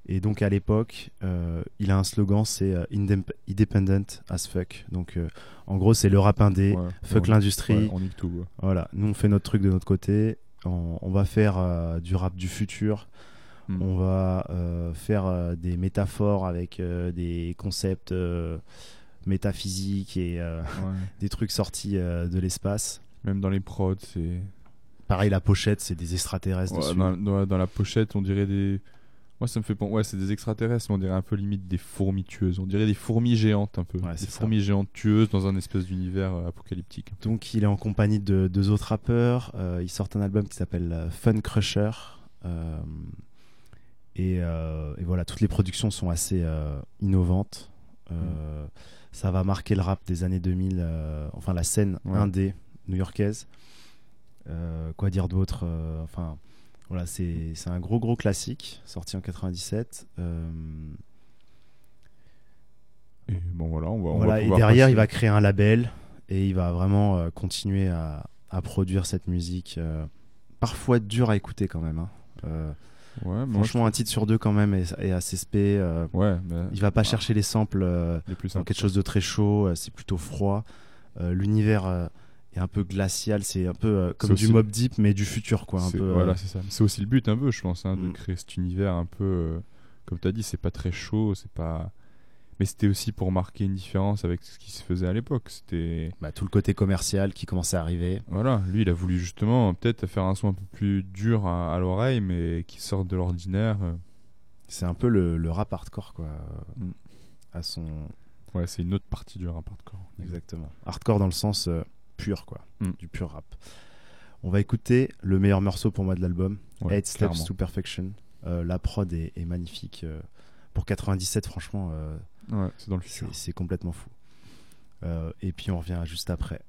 Et donc à l'époque, euh, il a un slogan, c'est euh, Indep- Independent as fuck. Donc euh, en gros, c'est le rap indé, Ouais, fuck on- l'industrie. ouais, on nique tout, ouais. Voilà, nous on fait notre truc de notre côté. On, on va faire du rap du futur. Mm. On va faire des métaphores avec des concepts métaphysiques et des trucs sortis de l'espace. Même dans les prods, c'est. Pareil, la pochette, c'est des extraterrestres Ouais, dans, dans- dans la pochette, on dirait des. Moi, ça me fait penser. Ouais, c'est des extraterrestres, mais on dirait un peu limite des fourmis tueuses. On dirait des fourmis géantes, un peu. Ouais, des ça. fourmis géantes tueuses dans un espèce d'univers euh, apocalyptique. Donc il est en compagnie de deux autres rappeurs. Euh, ils sortent un album qui s'appelle euh, Fun Crusher. Euh, et, et voilà, toutes les productions sont assez innovantes. Euh, Ça va marquer le rap des années 2000, euh, enfin la scène indé new-yorkaise. Euh, quoi dire d'autre Euh, Enfin, voilà, c'est un gros gros classique sorti en 97. Euh, Et bon, voilà, on va. on voilà, va et derrière, passer- il va créer un label et il va vraiment euh, continuer à, à produire cette musique. euh, parfois dur à écouter quand même. hein. Euh, Ouais, franchement, je un titre sur deux quand même est, est assez spé. Ouais, mais- il va pas Ah. chercher les samples Les plus dans quelque chose de très chaud. c'est plutôt froid. L'univers est un peu glacial. C'est un peu euh, comme du aussi- Mob Deep mais du futur quoi. Un peu, euh, Voilà, c'est ça. C'est aussi le but un peu, je pense, hein, de Mm. créer cet univers un peu. euh, comme tu as dit, c'est pas très chaud, c'est pas. Mais c'était aussi pour marquer une différence avec ce qui se faisait à l'époque. C'était. bah, tout le côté commercial qui commençait à arriver. Voilà, lui, il a voulu justement peut-être faire un son un peu plus dur à, à l'oreille, mais qui sorte de l'ordinaire. C'est un peu le, le rap hardcore quoi. Mm. À son Ouais, c'est une autre partie du rap hardcore. Exactement. Hardcore dans le sens euh, pur, quoi. Mm. Du pur rap. On va écouter le meilleur morceau pour moi de l'album, Ouais, Eight Steps to Perfection. Euh, la prod est, est magnifique. euh, pour 97, franchement, euh, Ouais, c'est dans le c'est futur. c'est complètement fou. Et puis on revient juste après.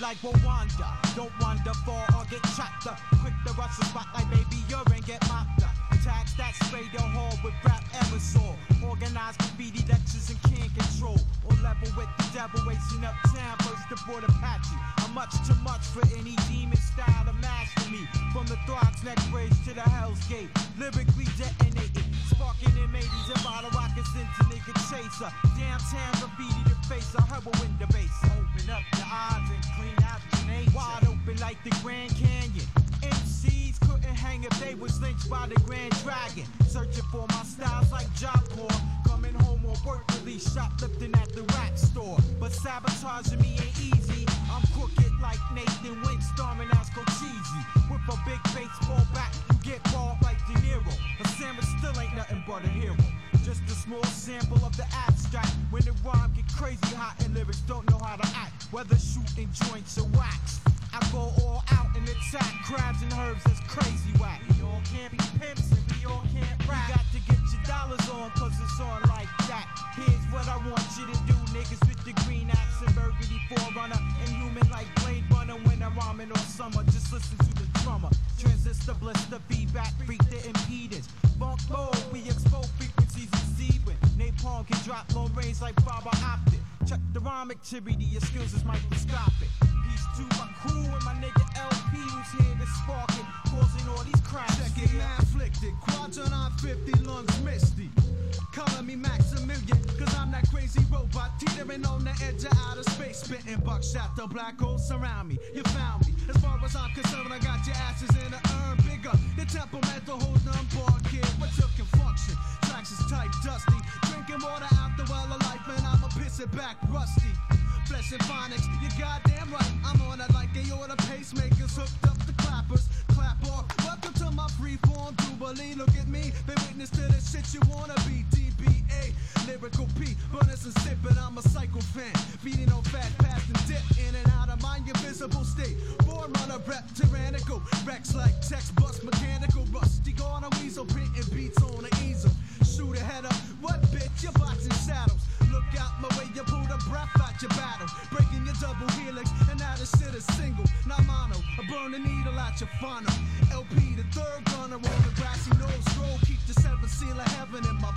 Like Rwanda. Don't wander far or get chopped up. Quick to rush the spot like baby urine get mopped up. Tax that spray the hall with rap aerosol. Organized graffiti lectures and can't control. On level with the devil racing uptown. First the board Apache. I'm much too much for any demon style to master me. From the Throgs neck bridge to the Hell's Gate. Lyrically detonated. Sparking in 80s and bottle rockets into nigga chaser. Downtown graffiti the face. I heroin the base. Open up your eyes and clean out your nature. Wide open like the Grand Canyon. MCs couldn't hang if they was lynched by the Grand Dragon. Searching for my styles like Job Corps. Coming home on work release, shoplifting at the rack store. But sabotaging me ain't easy. I'm crooked like Nathan Wink, storming as Cochise. With a big baseball bat, get balled like De Niro. But Sandwich still ain't nothing but a hero. Just a small sample of the abstract. When the rhyme get crazy hot and lyrics don't know how to act. Whether shooting joints or wax. I go all out and attack crabs and herbs that's crazy whack. We all can't be pimps and we all can't rap. You got to get dollars on cause it's on like that. Here's what I want you to do, niggas with the green axe and burgundy forerunner. Inhuman like Blade Runner when I'm rhyming all summer. Just listen to the drummer. Transistor blister feedback, freak the impedance. Funk low, we expose frequencies receiving. Napalm can drop low range like fiber optic. Check the rhyme activity, your skills is microscopic. Peace to my crew and my nigga LP who's here to spark it, causing all these cracks. Check it, man, afflicted. Quadrant on 50 lungs misty. Calling me Maximilian, cause I'm that crazy robot teetering on the edge of outer space, spitting buckshot. The black holes surround me. You found me. As far as I'm concerned, I got your asses in an urn bigger. The temperamental hold on kid. What you can function? Tracks is tight, dusty. Drinking water out the well of back rusty. Flesh and phonics, you're goddamn right. I'm on it like they order pacemakers hooked up the clappers. Clap off. Welcome to my freeform jubilee. Look at me, they witness to the shit you wanna be. DBA, lyrical P, runners and sipping. I'm a psycho fan, feeding on fat, past and dip in and out of my invisible state. Born on a rep, tyrannical. Rex like text bust, mechanical, rusty. Gone a weasel, printing beats on the easel. Shoot a head up, what bitch? You're boxing shadows. Look out my way, you pull the breath out your battle. Breaking your double helix, and now this shit is single, not mono. I burn the needle out your funnel. LP, the third gunner on the grassy nose. Scroll, keep the seven seal of heaven in my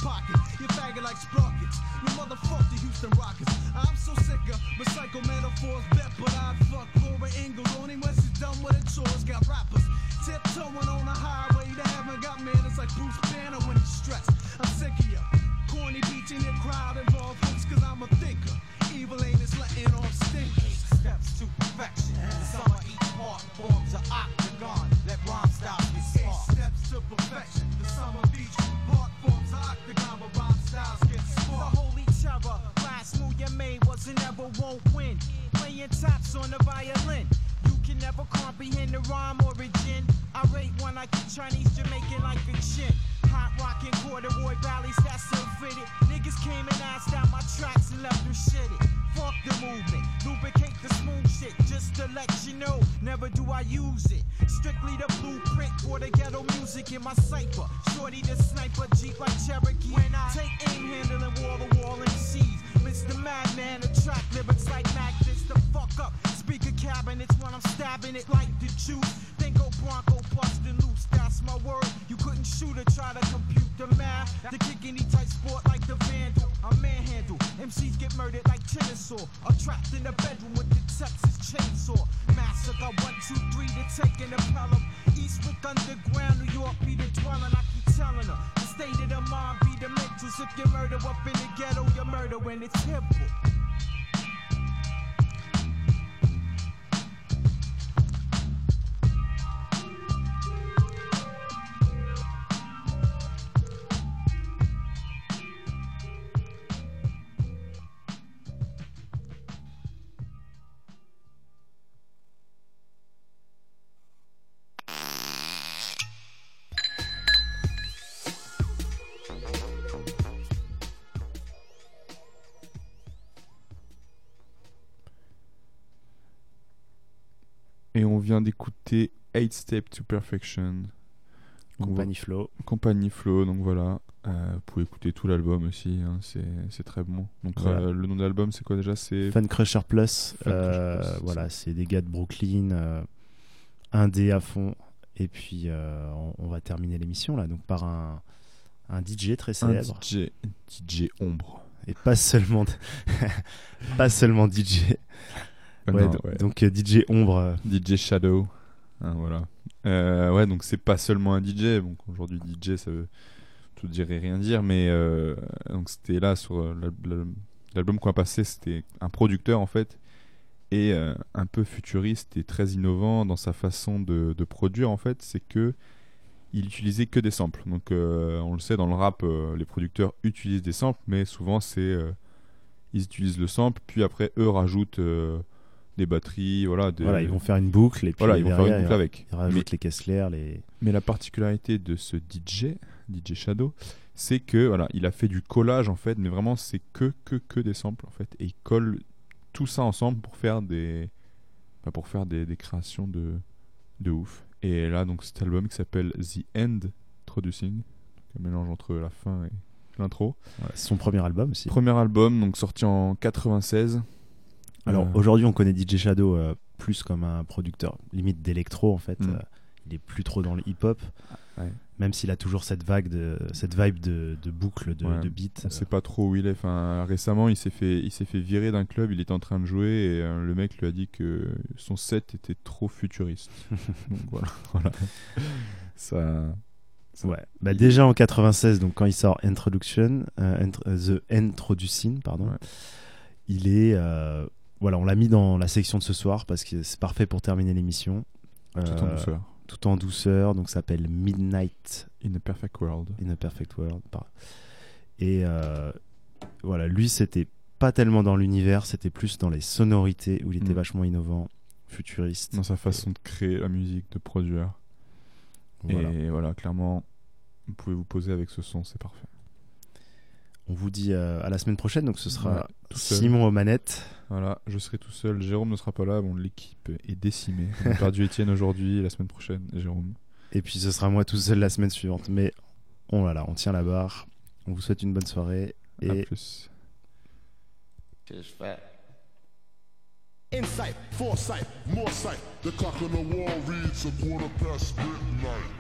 vient d'écouter 8 Step to Perfection. Compagnie Flow. Compagnie Flow, donc voilà. Euh, vous pouvez écouter tout l'album aussi, hein, c'est très bon. Donc Voilà. euh, le nom de l'album c'est quoi déjà? C'est Fun Crusher Plus. Fun Crusher euh, Plus, voilà, c'est des gars de Brooklyn, euh, indé à fond. Et puis on, on va terminer l'émission là, donc par un, un DJ très un célèbre. DJ, DJ Ombre. Et pas seulement, pas seulement DJ. Ouais, non, donc, ouais. donc, euh, DJ Ombre. euh, DJ Shadow. Hein, voilà. Euh, ouais, donc c'est pas seulement un DJ. Donc aujourd'hui, DJ, ça veut tout dire et rien dire. Mais euh, donc c'était là sur l'al- l'al- l'album qu'on a passé, c'était un producteur en fait. Et euh, un peu futuriste et très innovant dans sa façon de, de produire en fait. C'est que il utilisait que des samples. Donc on le sait dans le rap, les producteurs utilisent des samples, mais souvent c'est ils utilisent le sample, puis après eux rajoutent des batteries, voilà. Des... Voilà, ils vont faire une boucle et puis Voilà, ils vont faire une boucle avec. Ils rajoutent les caisses claires, les. Mais la particularité de ce DJ, DJ Shadow, c'est que voilà, il a fait du collage en fait, mais vraiment c'est que que que des samples en fait, et il colle tout ça ensemble pour faire des bah, pour faire des, des créations de de ouf. Et là donc cet album qui s'appelle The End Introducing, un mélange entre la fin et l'intro. C'est son premier album aussi. Premier album donc sorti en 96. Alors Euh, aujourd'hui, on connaît DJ Shadow euh, plus comme un producteur limite d'électro en fait. Mm. Euh, il est plus trop dans le hip-hop, ouais. même s'il a toujours cette vague de cette vibe de, de boucle, de, Ouais, de beat. On sait pas trop où il est. Enfin, récemment, il s'est fait, il s'est fait virer d'un club. Il était en train de jouer et euh, le mec lui a dit que son set était trop futuriste. Donc voilà, voilà. Ça, ça- Ouais. Bah déjà en 96, donc quand il sort Introduction, euh, Int- euh, The Introducing, pardon, Ouais. il est, euh, voilà, on l'a mis dans la section de ce soir parce que c'est parfait pour terminer l'émission. Tout en Euh, douceur. Tout en douceur, donc ça s'appelle Midnight In a perfect world. in a Perfect World. Et euh, voilà, lui c'était pas tellement dans l'univers, c'était plus dans les sonorités où il était Mm. vachement innovant, futuriste. Dans sa façon de créer la musique, de produire. Voilà. Et voilà, clairement, vous pouvez vous poser avec ce son, c'est parfait. On vous dit euh, à la semaine prochaine, donc ce sera Ouais. Simon aux manettes. Voilà, je serai tout seul. Jérôme ne sera pas là. Bon, l'équipe est décimée. On a perdu Étienne aujourd'hui, la semaine prochaine, Jérôme. Et puis ce sera moi tout seul la semaine suivante. Mais on, voilà, on tient la barre. On vous souhaite une bonne soirée. À Et plus. Insight, foresight, more sight. The clock on the wall reads a quarter past midnight.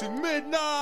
watching Midnight.